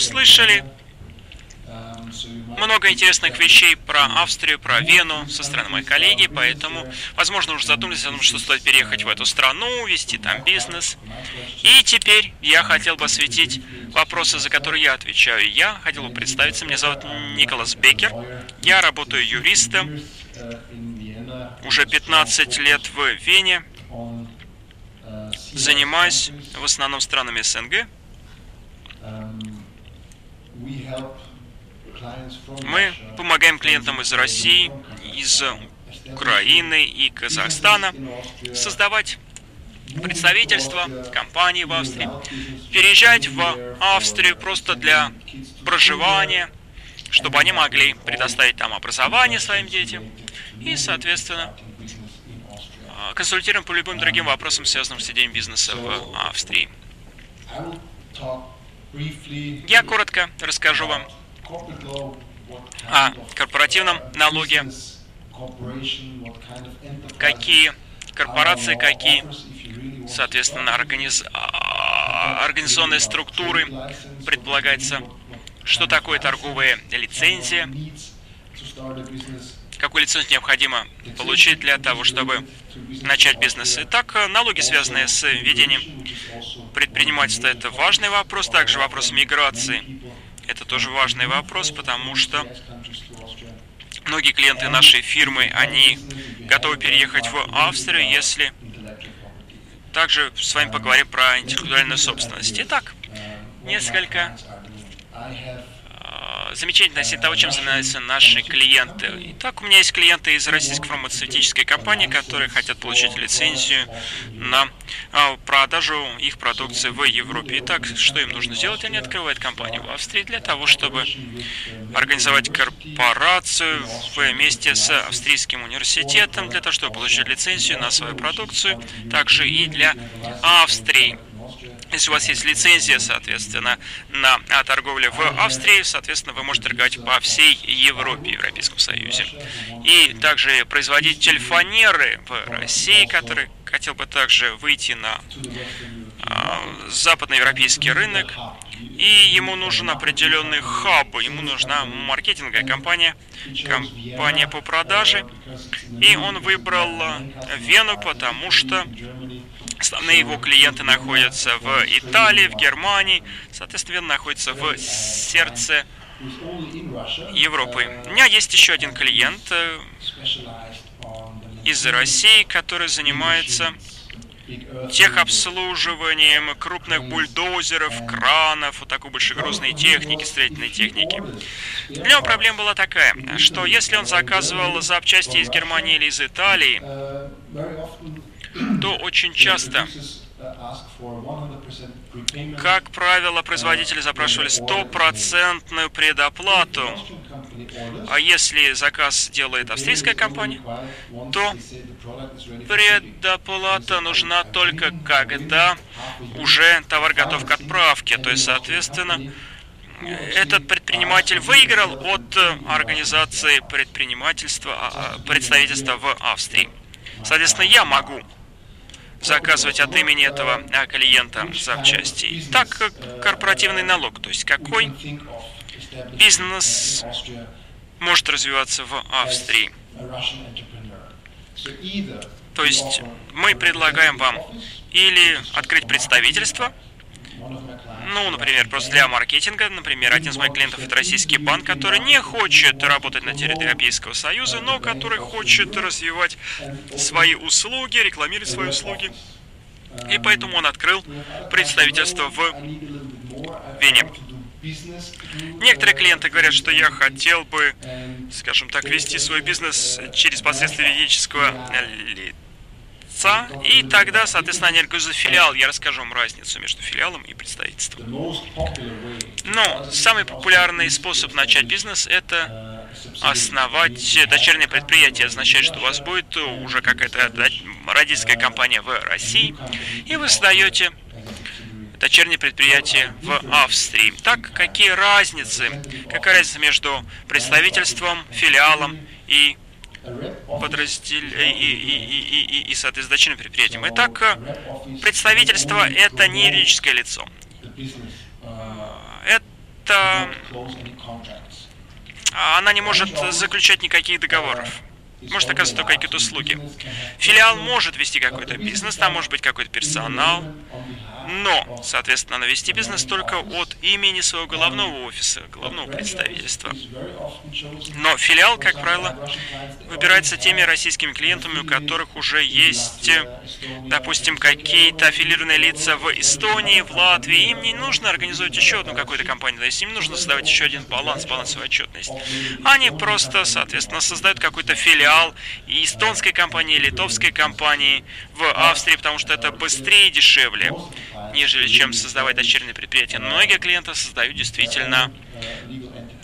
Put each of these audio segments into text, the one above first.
услышали много интересных вещей про Австрию, про Вену со стороны моей коллеги, поэтому, возможно, уже задумались о том, что стоит переехать в эту страну, вести там бизнес. И теперь я хотел бы осветить вопросы, за которые я отвечаю. Я хотел бы представиться, меня зовут Николас Бекер, я работаю юристом, уже 15 лет в Вене, занимаюсь в основном странами СНГ. Мы помогаем клиентам из России, из Украины и Казахстана создавать представительства, компании в Австрии, переезжать в Австрию просто для проживания, чтобы они могли предоставить там образование своим детям. и, соответственно, консультируем по любым другим вопросам, связанным с ведением бизнеса в Австрии. Я коротко расскажу вам о корпоративном налоге, какие корпорации, какие, соответственно, организ... А, организационные структуры предполагается, что такое торговая лицензия, какую лицензию необходимо получить для того, чтобы начать бизнес. Итак, налоги, связанные с ведением предпринимательства, это важный вопрос. Также вопрос миграции это тоже важный вопрос, потому что многие клиенты нашей фирмы, они готовы переехать в Австрию, если также с вами поговорим про интеллектуальную собственность. Итак, несколько замечательно относительно того, чем занимаются наши клиенты. Итак, у меня есть клиенты из российской фармацевтической компании, которые хотят получить лицензию на а, продажу их продукции в Европе. Итак, что им нужно сделать? Они открывают компанию в Австрии для того, чтобы организовать корпорацию вместе с австрийским университетом, для того, чтобы получить лицензию на свою продукцию, также и для Австрии. Если у вас есть лицензия, соответственно, на торговлю в Австрии, соответственно, вы можете торговать по всей Европе, Европейском Союзе. И также производитель фанеры в России, который хотел бы также выйти на э, западноевропейский рынок, и ему нужен определенный хаб, ему нужна маркетинговая компания, компания по продаже, и он выбрал Вену, потому что Основные его клиенты находятся в Италии, в Германии, соответственно, находятся в сердце Европы. У меня есть еще один клиент э, из России, который занимается техобслуживанием крупных бульдозеров, кранов, вот такой большегрузной техники, строительной техники. Для него проблема была такая, что если он заказывал запчасти из Германии или из Италии, то очень часто, как правило, производители запрашивали стопроцентную предоплату. А если заказ делает австрийская компания, то предоплата нужна только когда уже товар готов к отправке. То есть, соответственно, этот предприниматель выиграл от организации предпринимательства, а, представительства в Австрии. Соответственно, я могу заказывать от имени этого а, клиента запчасти. Так, корпоративный налог, то есть какой бизнес может развиваться в Австрии. То есть мы предлагаем вам или открыть представительство, ну, например, просто для маркетинга. Например, один из моих клиентов это российский банк, который не хочет работать на территории Европейского Союза, но который хочет развивать свои услуги, рекламировать свои услуги. И поэтому он открыл представительство в Вене. Некоторые клиенты говорят, что я хотел бы, скажем так, вести свой бизнес через посредство юридического лица отца, и тогда, соответственно, они организуют филиал. Я расскажу вам разницу между филиалом и представительством. Но самый популярный способ начать бизнес – это основать дочернее предприятие. означает, что у вас будет уже какая-то родительская компания в России, и вы создаете дочернее предприятие в Австрии. Так, какие разницы? Какая разница между представительством, филиалом и подраздел... и, и, и, и, и, соответственно, дочерним предприятием. Итак, представительство – это не юридическое лицо. Это это она не может заключать никаких договоров. Может оказывать только какие-то услуги. Филиал может вести какой-то бизнес, там может быть какой-то персонал, но, соответственно, навести бизнес только от имени своего головного офиса, головного представительства. Но филиал, как правило, выбирается теми российскими клиентами, у которых уже есть, допустим, какие-то аффилированные лица в Эстонии, в Латвии. Им не нужно организовать еще одну какую-то компанию, то есть им нужно создавать еще один баланс, балансовую отчетность. Они просто, соответственно, создают какой-то филиал и эстонской компании, литовской компании в Австрии, потому что это быстрее и дешевле нежели чем создавать дочерние предприятия. многие клиенты создают действительно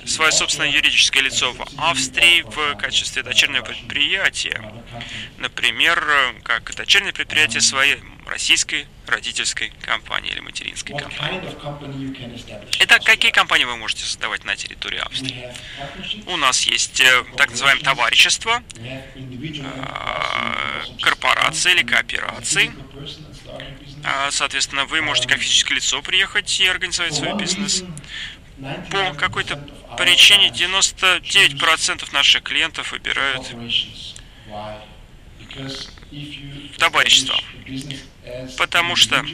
свое собственное юридическое лицо в Австрии в качестве дочернего предприятия. Например, как дочернее предприятие своей российской родительской компании или материнской компании. Итак, какие компании вы можете создавать на территории Австрии? У нас есть э, так называемое товарищество, э, корпорации или кооперации, соответственно, вы можете как физическое лицо приехать и организовать свой бизнес. По какой-то причине 99% наших клиентов выбирают товарищество. Потому что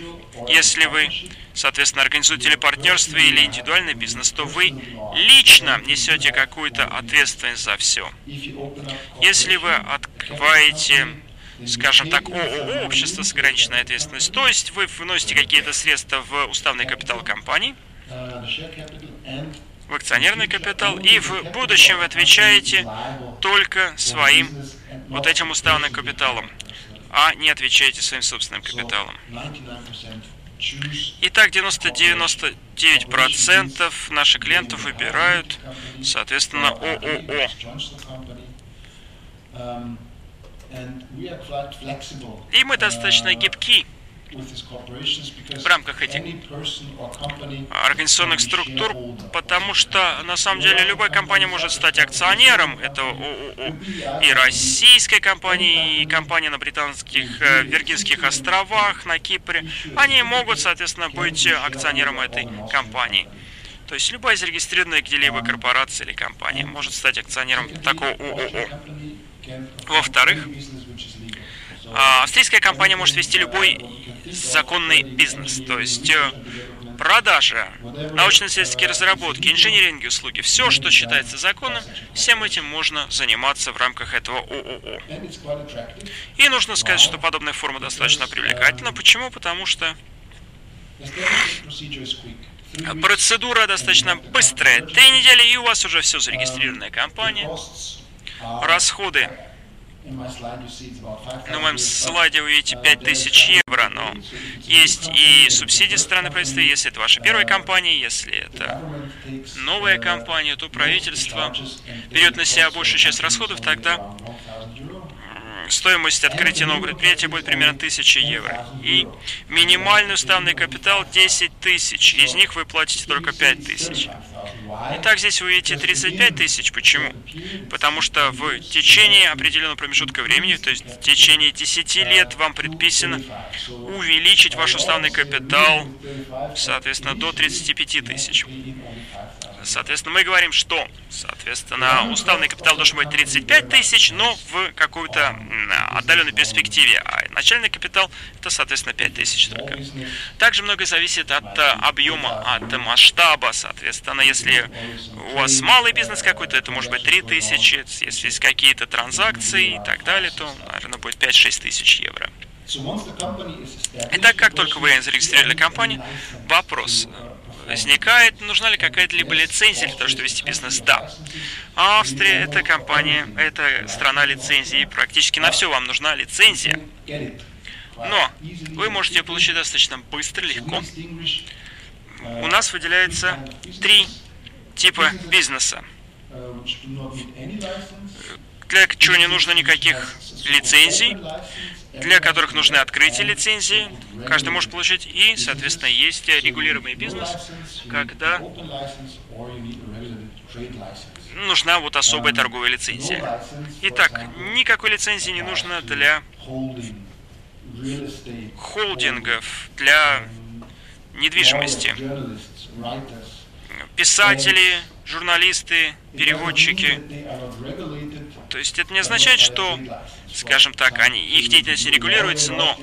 если вы, соответственно, организуете или партнерство, или индивидуальный бизнес, то вы лично несете какую-то ответственность за все. Если вы открываете скажем так, ООО, общество с ограниченной ответственностью. То есть вы вносите какие-то средства в уставный капитал компании, в акционерный капитал, и в будущем вы отвечаете только своим вот этим уставным капиталом, а не отвечаете своим собственным капиталом. Итак, 90-99% наших клиентов выбирают, соответственно, ООО. И мы достаточно гибки в рамках этих организационных структур, потому что на самом деле любая компания может стать акционером этого ООО. И российской компании, и компания на британских э, Виргинских островах, на Кипре, они могут, соответственно, быть акционером этой компании. То есть любая зарегистрированная где-либо корпорация или компания может стать акционером такого ООО. Во-вторых, а, австрийская компания может вести любой законный бизнес, то есть э, продажа, научно-исследовательские разработки, инженеринги услуги, все, что считается законным, всем этим можно заниматься в рамках этого ООО. И нужно сказать, что подобная форма достаточно привлекательна. Почему? Потому что процедура достаточно быстрая. Три недели, и у вас уже все зарегистрированная компания. Расходы. На моем слайде вы видите 5000 евро, но есть и субсидии страны правительства, если это ваша первая компания, если это новая компания, то правительство берет на себя большую часть расходов, тогда стоимость открытия нового предприятия будет примерно 1000 евро. И минимальный уставный капитал 10 тысяч, из них вы платите только 5 тысяч. Итак, здесь вы видите 35 тысяч. Почему? Потому что в течение определенного промежутка времени, то есть в течение 10 лет, вам предписано увеличить ваш уставный капитал, соответственно, до 35 тысяч. Соответственно, мы говорим, что, соответственно, уставный капитал должен быть 35 тысяч, но в какой-то отдаленной перспективе. А начальный капитал это, соответственно, 5 тысяч только. Также многое зависит от э, объема, от масштаба. Соответственно, если у вас малый бизнес какой-то, это может быть 3 тысячи. Если есть какие-то транзакции и так далее, то, наверное, будет 5-6 тысяч евро. Итак, как только вы зарегистрировали компанию, вопрос, возникает, нужна ли какая-то либо лицензия для того, чтобы вести бизнес? Да. Австрия – это компания, это страна лицензии. Практически на все вам нужна лицензия. Но вы можете ее получить достаточно быстро, легко. У нас выделяется три типа бизнеса, для чего не нужно никаких лицензий для которых нужны открытие лицензии, каждый может получить, и, соответственно, есть регулируемый бизнес, когда нужна вот особая торговая лицензия. Итак, никакой лицензии не нужно для холдингов, для недвижимости. писатели, журналисты, переводчики. То есть это не означает, что, скажем так, они, их деятельность регулируется, но,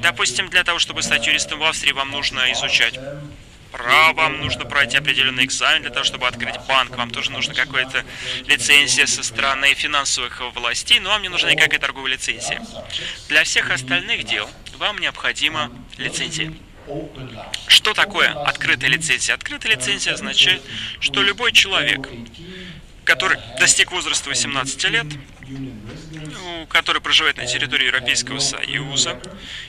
допустим, для того, чтобы стать юристом в Австрии, вам нужно изучать право, вам нужно пройти определенный экзамен для того, чтобы открыть банк, вам тоже нужна какая-то лицензия со стороны финансовых властей, но вам не нужна никакая торговая лицензия. Для всех остальных дел вам необходима лицензия. Что такое открытая лицензия? Открытая лицензия означает, что любой человек, который достиг возраста 18 лет, который проживает на территории Европейского Союза,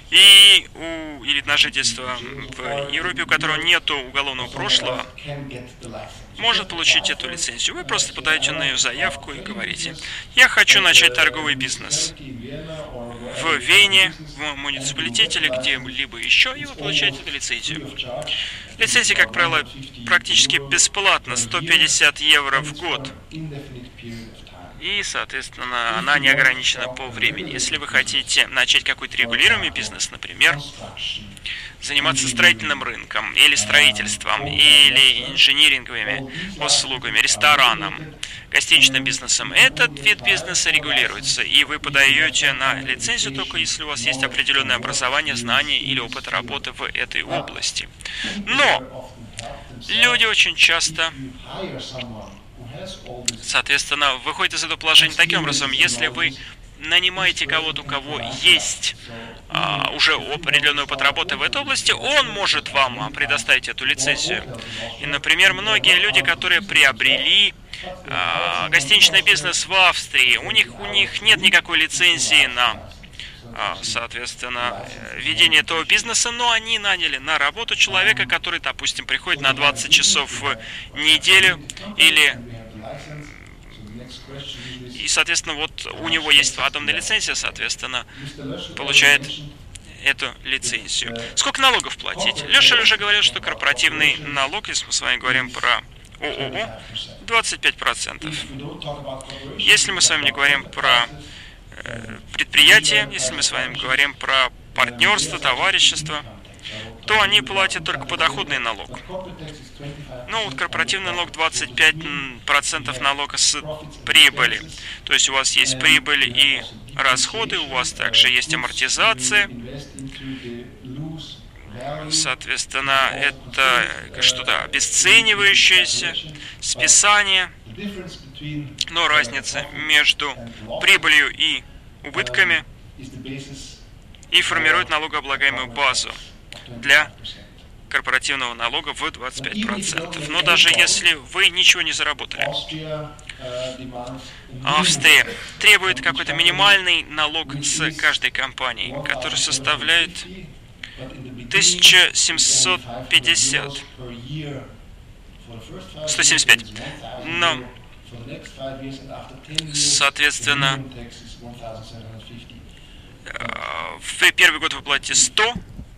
и у, или на жительство в Европе, у которого нет уголовного прошлого, может получить эту лицензию. Вы просто подаете на ее заявку и говорите, я хочу начать торговый бизнес в Вене, в муниципалитете или где-либо еще, и вы получаете эту лицензию. Лицензия, как правило, практически бесплатно, 150 евро в год. И, соответственно, она не ограничена по времени. Если вы хотите начать какой-то регулируемый бизнес, например, заниматься строительным рынком, или строительством, или инжиниринговыми услугами, рестораном, гостиничным бизнесом, этот вид бизнеса регулируется, и вы подаете на лицензию только если у вас есть определенное образование, знания или опыт работы в этой области. Но люди очень часто Соответственно, выходит из этого положения таким образом, если вы нанимаете кого-то, у кого есть а, уже определенный опыт в этой области, он может вам а, предоставить эту лицензию. И, например, многие люди, которые приобрели а, гостиничный бизнес в Австрии, у них, у них нет никакой лицензии на а, соответственно, ведение этого бизнеса, но они наняли на работу человека, который, допустим, приходит на 20 часов в неделю или и, соответственно, вот у него есть атомная лицензия, соответственно, получает эту лицензию. Сколько налогов платить? Леша уже говорил, что корпоративный налог, если мы с вами говорим про ООО, 25%. Если мы с вами не говорим про э, предприятие, если мы с вами говорим про партнерство, товарищество, то они платят только подоходный налог. Ну, вот корпоративный налог 25% налога с прибыли. То есть у вас есть прибыль и расходы, у вас также есть амортизация. Соответственно, это что-то обесценивающееся, списание. Но разница между прибылью и убытками и формирует налогооблагаемую базу для корпоративного налога в 25%. Но даже если вы ничего не заработали, Австрия требует какой-то минимальный налог с каждой компании, который составляет 1750. 175. Но, соответственно, э, в первый год вы платите 100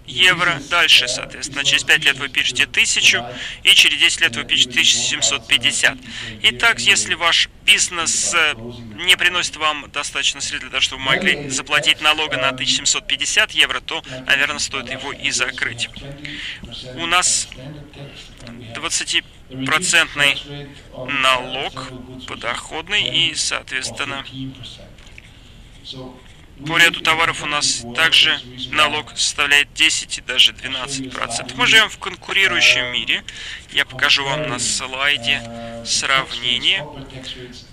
евро. Дальше, соответственно, через 5 лет вы пишете 1000, и через 10 лет вы пишете 1750. Итак, если ваш бизнес э, не приносит вам достаточно средств для того, чтобы вы могли заплатить налога на 1750 евро, то, наверное, стоит его и закрыть. У нас 20% налог подоходный и, соответственно, по ряду товаров у нас также налог составляет 10 и даже 12 процентов. Мы живем в конкурирующем мире. Я покажу вам на слайде сравнение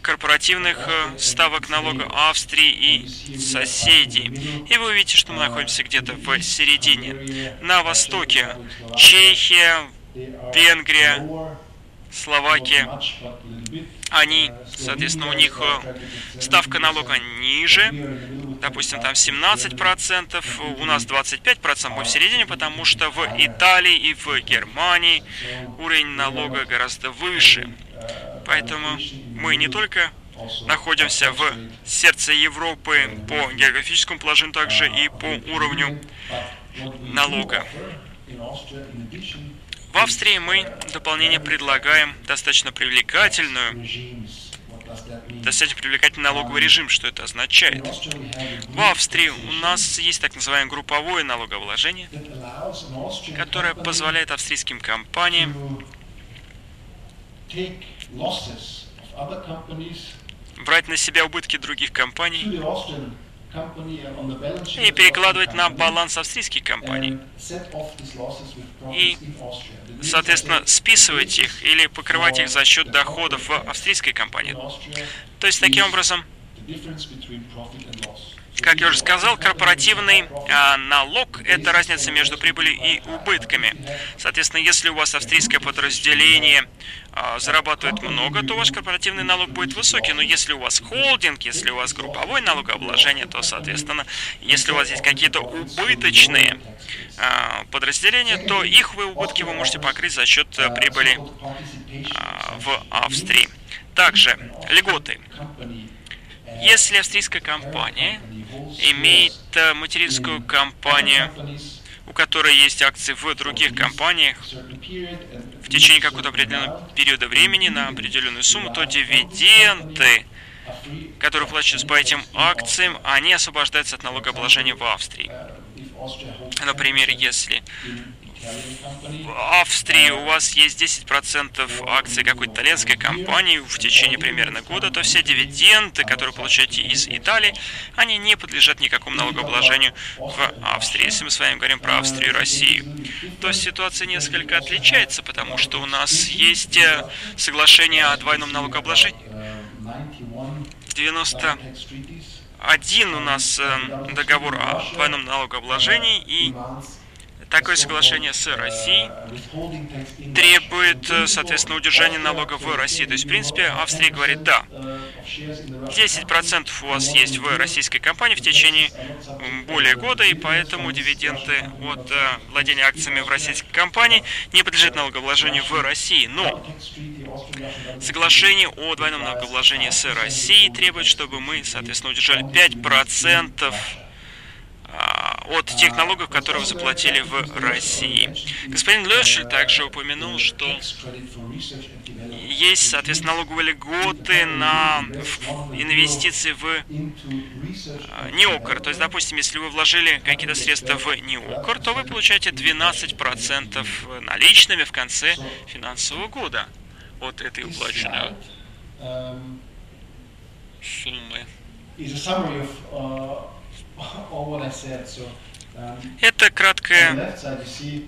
корпоративных э, ставок налога Австрии и соседей. И вы увидите, что мы находимся где-то в середине. На востоке Чехия, Венгрия, Словакия, они, соответственно, у них э, ставка налога ниже, допустим, там 17%, у нас 25%, мы в середине, потому что в Италии и в Германии уровень налога гораздо выше. Поэтому мы не только находимся в сердце Европы по географическому положению, также и по уровню налога. В Австрии мы в дополнение предлагаем достаточно привлекательную достаточно привлекательный налоговый режим. Что это означает? В Австрии у нас есть так называемое групповое налогообложение, которое позволяет австрийским компаниям брать на себя убытки других компаний и перекладывать на баланс австрийских компаний. И, соответственно, списывать их или покрывать их за счет доходов в австрийской компании. То есть, таким образом, как я уже сказал, корпоративный а, налог – это разница между прибылью и убытками. Соответственно, если у вас австрийское подразделение а, зарабатывает много, то ваш корпоративный налог будет высокий. Но если у вас холдинг, если у вас групповое налогообложение, то, соответственно, если у вас есть какие-то убыточные а, подразделения, то их вы убытки вы можете покрыть за счет а, прибыли а, в Австрии. Также льготы. Если австрийская компания имеет э, материнскую компанию, у которой есть акции в других компаниях, в течение какого-то определенного периода времени на определенную сумму, то дивиденды, которые плачутся по этим акциям, они освобождаются от налогообложения в Австрии. Например, если в Австрии у вас есть 10% акций какой-то итальянской компании в течение примерно года, то все дивиденды, которые получаете из Италии, они не подлежат никакому налогообложению в Австрии. Если мы с вами говорим про Австрию и Россию, то ситуация несколько отличается, потому что у нас есть э, соглашение о двойном налогообложении. 91 у нас э, договор о двойном налогообложении и Такое соглашение с Россией требует, э, соответственно, удержания налогов в России. То есть, в принципе, Австрия говорит «да». 10% у вас есть в российской компании в течение более года, и поэтому дивиденды от э, владения акциями в российской компании не подлежат налогообложению в России. Но соглашение о двойном налогообложении с Россией требует, чтобы мы, соответственно, удержали 5% а, от тех налогов, которые вы заплатили в России. Господин Лешель также упомянул, что есть, соответственно, налоговые льготы на инвестиции в а, неокр. То есть, допустим, если вы вложили какие-то средства в неокр, то вы получаете 12% наличными в конце финансового года от этой уплаченной суммы. Это краткое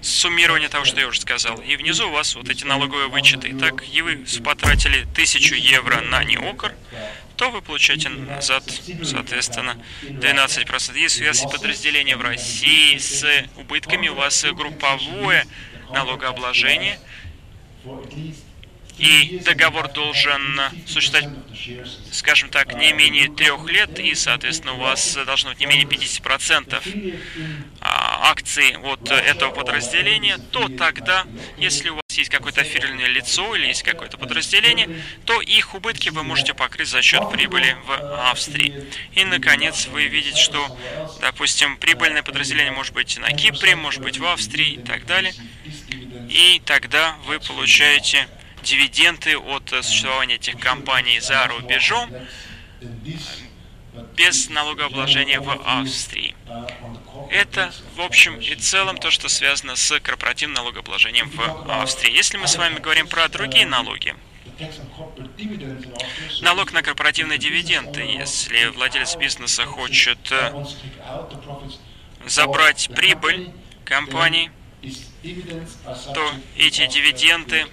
суммирование того, что я уже сказал. И внизу у вас вот эти налоговые вычеты. Итак, и вы потратили 1000 евро на неокр, то вы получаете назад, соответственно, 12%. Если у вас подразделение в России с убытками, у вас групповое налогообложение, и договор должен существовать, скажем так, не менее трех лет, и, соответственно, у вас должно быть не менее 50% а, акций от этого подразделения, то тогда, если у вас есть какое-то аффилированное лицо или есть какое-то подразделение, то их убытки вы можете покрыть за счет прибыли в Австрии. И, наконец, вы видите, что, допустим, прибыльное подразделение может быть на Кипре, может быть в Австрии и так далее. И тогда вы получаете дивиденды от э, существования этих компаний за рубежом без налогообложения в Австрии. Это, в общем и целом, то, что связано с корпоративным налогообложением в Австрии. Если мы с вами говорим про другие налоги, налог на корпоративные дивиденды, если владелец бизнеса хочет э, забрать прибыль компании, то эти дивиденды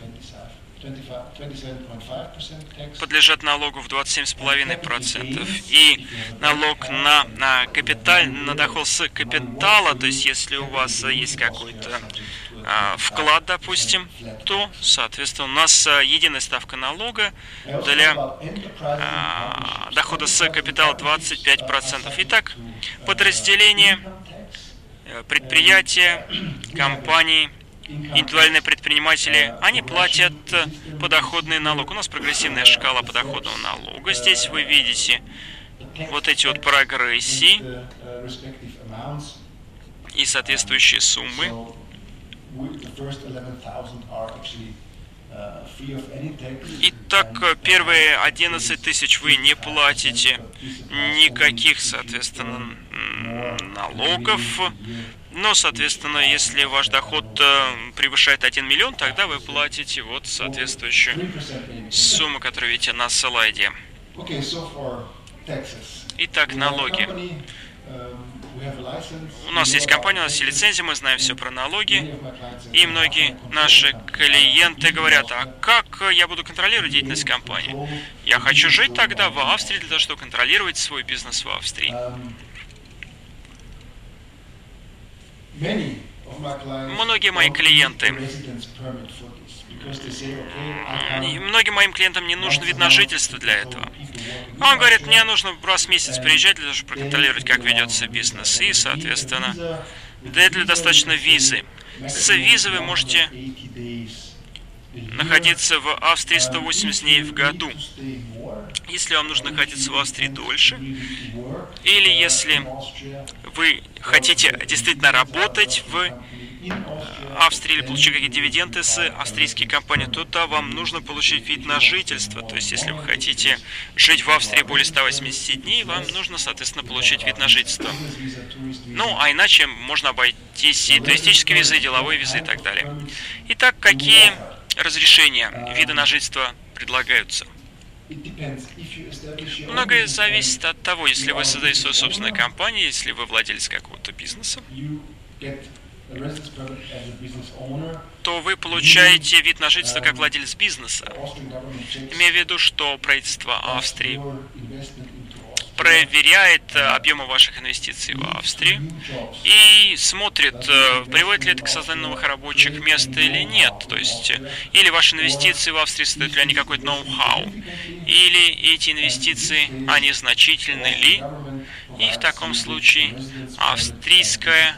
подлежат налогу в 27,5%. И налог на, на капиталь, на доход с капитала, то есть если у вас есть какой-то а, вклад, допустим, то, соответственно, у нас а, единая ставка налога для а, дохода с капитала 25%. Итак, подразделение, э, предприятия, компании – индивидуальные предприниматели, они платят подоходный налог. У нас прогрессивная шкала подоходного налога. Здесь вы видите вот эти вот прогрессии и соответствующие суммы. Итак, первые 11 тысяч вы не платите никаких, соответственно, налогов. Но, соответственно, если ваш доход э, превышает 1 миллион, тогда вы платите вот соответствующую сумму, которую видите на слайде. Итак, налоги. У нас есть компания, у нас есть лицензия, мы знаем все про налоги. И многие наши клиенты говорят, а как я буду контролировать деятельность компании? Я хочу жить тогда в Австрии для того, чтобы контролировать свой бизнес в Австрии. Многие мои клиенты многим моим клиентам не нужен вид на жительство для этого. Он говорит, мне нужно раз в месяц приезжать для того, чтобы проконтролировать, как ведется бизнес. И, соответственно, для этого достаточно визы. С визы вы можете находиться в Австрии 180 дней в году. Если вам нужно находиться в Австрии дольше, или если вы хотите действительно работать в Австрии или получить какие-то дивиденды с австрийской компании, то да, вам нужно получить вид на жительство. То есть, если вы хотите жить в Австрии более 180 дней, вам нужно, соответственно, получить вид на жительство. Ну, а иначе можно обойтись и туристические визы, и деловые визы и так далее. Итак, какие разрешения вида на жительство предлагаются? Многое зависит от того, если вы создаете свою собственную компанию, если вы владелец какого-то бизнеса, то вы получаете вид на жительство как владелец бизнеса. Имея в виду, что правительство Австрии проверяет э, объемы ваших инвестиций в Австрии и смотрит, э, приводит ли это к созданию новых рабочих мест или нет. То есть, э, или ваши инвестиции в Австрии создают ли они какой-то ноу-хау, или эти инвестиции, они значительны ли, и в таком случае австрийская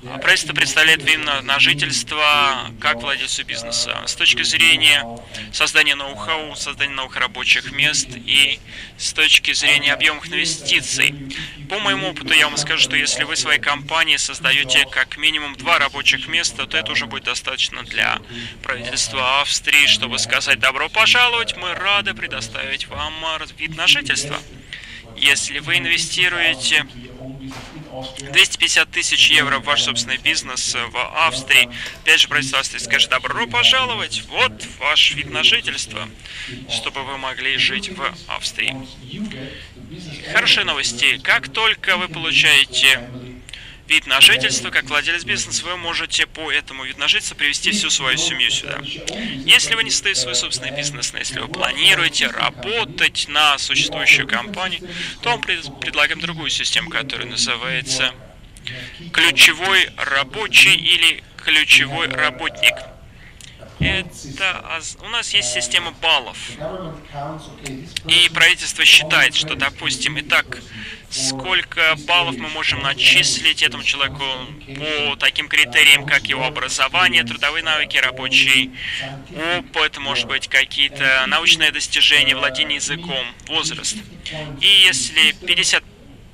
правительство представляет именно на жительство как владельцу бизнеса. С точки зрения создания ноу-хау, создания новых рабочих мест и с точки зрения объемов инвестиций. По моему опыту я вам скажу, что если вы своей компании создаете как минимум два рабочих места, то это уже будет достаточно для правительства Австрии, чтобы сказать «добро пожаловать, мы рады предоставить вам вид на жительство». Если вы инвестируете 250 тысяч евро в ваш собственный бизнес в Австрии. Опять же, правительство Австрии скажет, добро пожаловать, вот ваш вид на жительство, чтобы вы могли жить в Австрии. Хорошие новости. Как только вы получаете вид на жительство, как владелец бизнеса, вы можете по этому вид на жительство привести всю свою семью сюда. Если вы не стоите свой собственный бизнес, но если вы планируете работать на существующую компанию, то мы предлагаем другую систему, которая называется ключевой рабочий или ключевой работник. Это у нас есть система баллов. И правительство считает, что, допустим, и так сколько баллов мы можем начислить этому человеку по таким критериям, как его образование, трудовые навыки, рабочий опыт, может быть, какие-то научные достижения, владение языком, возраст. И если 50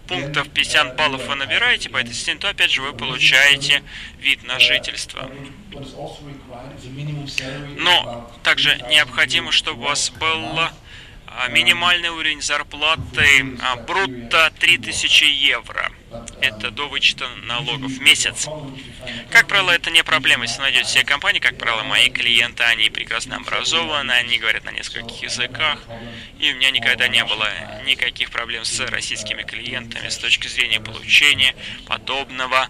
пунктов, 50 баллов вы набираете по этой системе, то опять же вы получаете вид на жительство. Но также необходимо, чтобы у вас было минимальный уровень зарплаты а, брутто 3000 евро. Это до вычета налогов в месяц. Как правило, это не проблема. Если найдете себе компании, как правило, мои клиенты, они прекрасно образованы, они говорят на нескольких языках. И у меня никогда не было никаких проблем с российскими клиентами с точки зрения получения подобного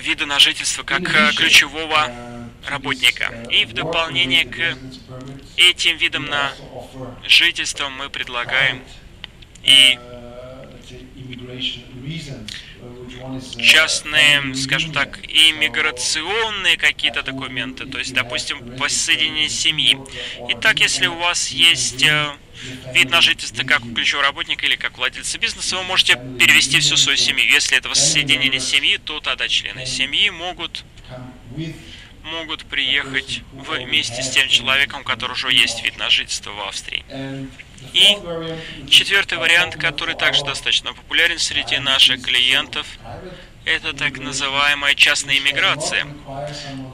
вида на жительство как ключевого работника. И в дополнение к этим видам на жительство мы предлагаем и частные, скажем так, иммиграционные какие-то документы, то есть, допустим, воссоединение семьи. Итак, если у вас есть э, вид на жительство как у ключевого работника или как владельца бизнеса, вы можете перевести всю свою семью. Если это воссоединение семьи, то тогда члены семьи могут могут приехать вместе с тем человеком, у которого уже есть вид на жительство в Австрии. И четвертый вариант, который также достаточно популярен среди наших клиентов, это так называемая частная иммиграция.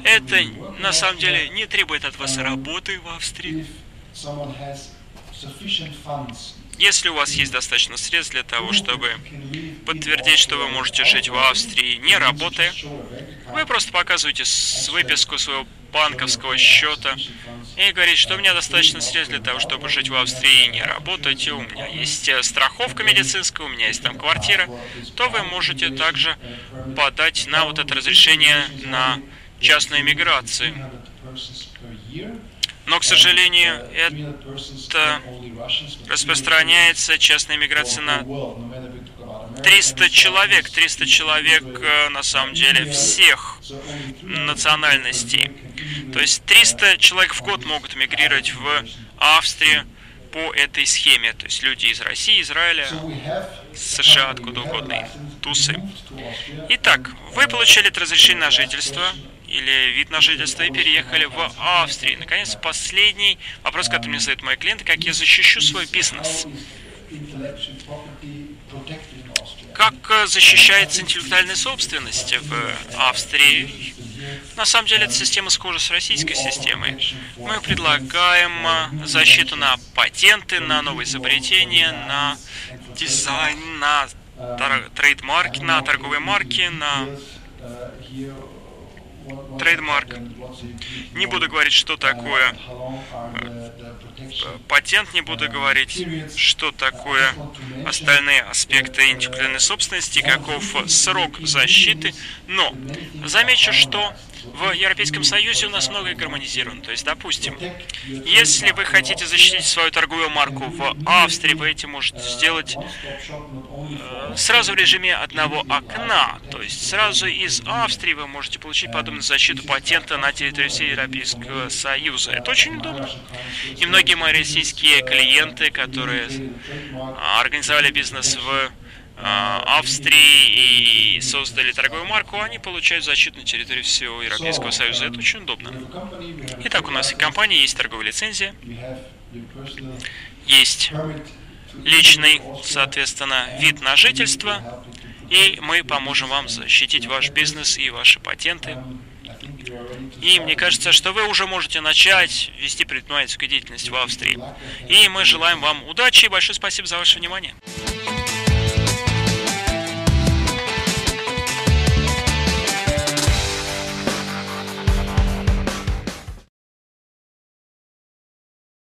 Это на самом деле не требует от вас работы в Австрии. Если у вас есть достаточно средств для того, чтобы подтвердить, что вы можете жить в Австрии, не работая, вы просто показываете выписку своего банковского счета и говорите, что у меня достаточно средств для того, чтобы жить в Австрии и не работать, и у меня есть э, страховка медицинская, у меня есть там квартира, то вы можете также подать на вот это разрешение на частную иммиграцию. Но, к сожалению, это распространяется частная иммиграция на 300 человек, 300 человек э, на самом деле всех национальностей. То есть 300 человек в год могут мигрировать в Австрию по этой схеме. То есть люди из России, Израиля, США, откуда угодно, тусы. Итак, вы получили это разрешение на жительство или вид на жительство и переехали в Австрию. Наконец, последний вопрос, который мне задают мои клиенты, как я защищу свой бизнес. Как э, защищается интеллектуальная собственность в Австрии? На самом деле, эта система схожа с российской системой. Мы предлагаем э, защиту на патенты, на новые изобретения, на дизайн, на трейдмарки, на торговые марки, на trademark. Не буду говорить, что такое патент, не буду говорить, что такое остальные аспекты интеллектуальной собственности, каков срок защиты, но замечу, что в Европейском Союзе у нас многое гармонизировано. То есть, допустим, если вы хотите защитить свою торговую марку в Австрии, вы этим можете сделать э, сразу в режиме одного окна. То есть сразу из Австрии вы можете получить подобную защиту патента на территории всей Европейского Союза. Это очень удобно. И многие мои российские клиенты, которые организовали бизнес в а, Австрии и создали торговую марку, они получают защиту на территории всего Европейского Союза. Это очень удобно. Итак, у нас и компания, есть торговая лицензия, есть личный, соответственно, вид на жительство, и мы поможем вам защитить ваш бизнес и ваши патенты. И мне кажется, что вы уже можете начать вести предпринимательскую деятельность в Австрии. И мы желаем вам удачи и большое спасибо за ваше внимание.